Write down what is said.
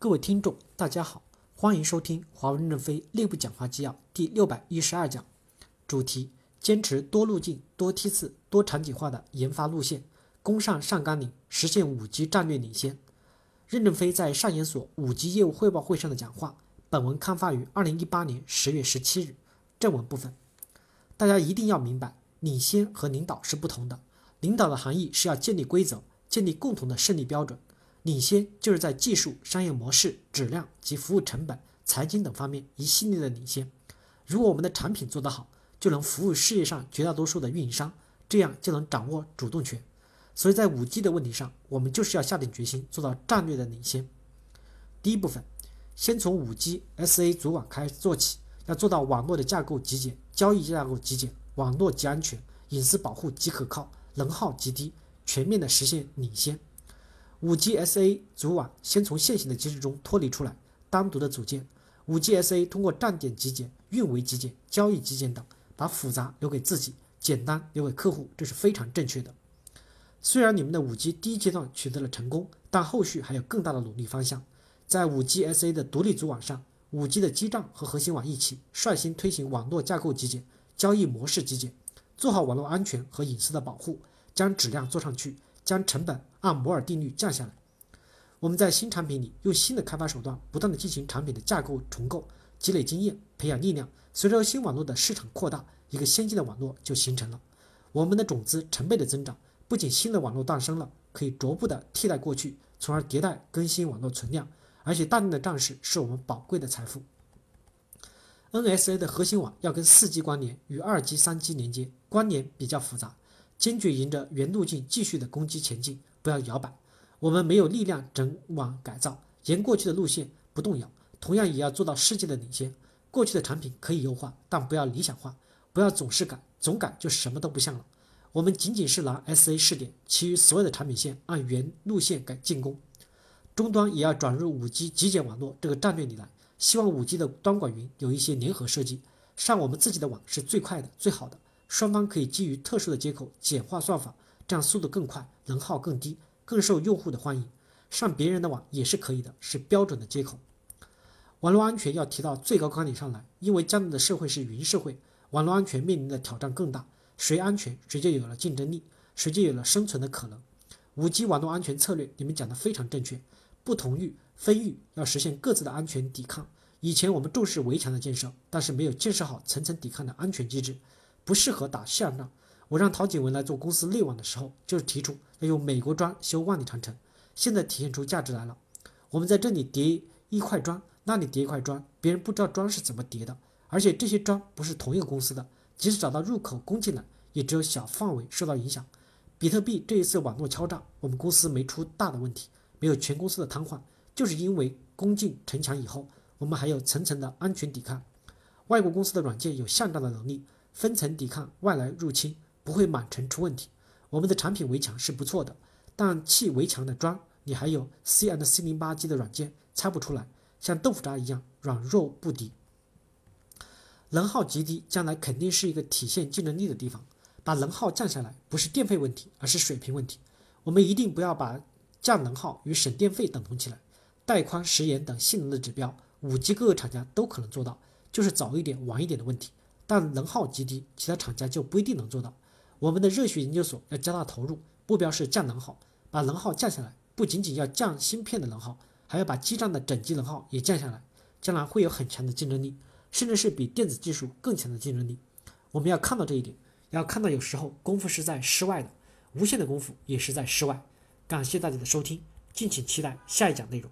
各位听众，大家好，欢迎收听华为任正非内部讲话纪要第六百一十二讲，主题：坚持多路径、多梯次、多场景化的研发路线，攻上上甘岭，实现五 G 战略领先。任正非在上研所五 G 业务汇报会上的讲话，本文刊发于二零一八年十月十七日。正文部分，大家一定要明白，领先和领导是不同的。领导的含义是要建立规则，建立共同的胜利标准。领先就是在技术、商业模式、质量及服务成本、财经等方面一系列的领先。如果我们的产品做得好，就能服务世界上绝大多数的运营商，这样就能掌握主动权。所以在五 G 的问题上，我们就是要下定决心做到战略的领先。第一部分，先从五 G SA 组网开始做起，要做到网络的架构极简、交易架构极简、网络极安全、隐私保护极可靠、能耗极低，全面的实现领先。五 G SA 组网先从现行的机制中脱离出来，单独的组建。五 G SA 通过站点集简、运维集简、交易集简等，把复杂留给自己，简单留给客户，这是非常正确的。虽然你们的五 G 第一阶段取得了成功，但后续还有更大的努力方向。在五 G SA 的独立组网上，五 G 的基站和核心网一起，率先推行网络架构集简、交易模式集简，做好网络安全和隐私的保护，将质量做上去。将成本按摩尔定律降下来。我们在新产品里用新的开发手段，不断的进行产品的架构重构，积累经验，培养力量。随着新网络的市场扩大，一个先进的网络就形成了。我们的种子成倍的增长，不仅新的网络诞生了，可以逐步的替代过去，从而迭代更新网络存量，而且大量的战士是我们宝贵的财富。NSA 的核心网要跟四 G 关联，与二 G、三 G 连接，关联比较复杂。坚决沿着原路径继续的攻击前进，不要摇摆。我们没有力量整网改造，沿过去的路线不动摇。同样也要做到世界的领先。过去的产品可以优化，但不要理想化，不要总是改，总改就什么都不像了。我们仅仅是拿 SA 试点，其余所有的产品线按原路线改进攻。终端也要转入 5G 极简网络这个战略里来。希望 5G 的端管云有一些联合设计，上我们自己的网是最快的、最好的。双方可以基于特殊的接口简化算法，这样速度更快，能耗更低，更受用户的欢迎。上别人的网也是可以的，是标准的接口。网络安全要提到最高纲领上来，因为将来的社会是云社会，网络安全面临的挑战更大。谁安全，谁就有了竞争力，谁就有了生存的可能。五 G 网络安全策略，你们讲的非常正确。不同域分域要实现各自的安全抵抗。以前我们重视围墙的建设，但是没有建设好层层抵抗的安全机制。不适合打巷战。我让陶景文来做公司内网的时候，就是提出要用美国砖修万里长城。现在体现出价值来了。我们在这里叠一块砖，那里叠一块砖，别人不知道砖是怎么叠的，而且这些砖不是同一个公司的，即使找到入口攻进来，也只有小范围受到影响。比特币这一次网络敲诈，我们公司没出大的问题，没有全公司的瘫痪，就是因为攻进城墙以后，我们还有层层的安全抵抗。外国公司的软件有巷战的能力。分层抵抗外来入侵，不会满城出问题。我们的产品围墙是不错的，但砌围墙的砖，你还有 C and C 零八 G 的软件拆不出来，像豆腐渣一样软弱不敌。能耗极低，将来肯定是一个体现竞争力的地方。把能耗降下来，不是电费问题，而是水平问题。我们一定不要把降能耗与省电费等同起来。带宽、时延等性能的指标，五 G 各个厂家都可能做到，就是早一点、晚一点的问题。但能耗极低，其他厂家就不一定能做到。我们的热血研究所要加大投入，目标是降能耗，把能耗降下来。不仅仅要降芯片的能耗，还要把基站的整机能耗也降下来，将来会有很强的竞争力，甚至是比电子技术更强的竞争力。我们要看到这一点，要看到有时候功夫是在室外的，无限的功夫也是在室外。感谢大家的收听，敬请期待下一讲内容。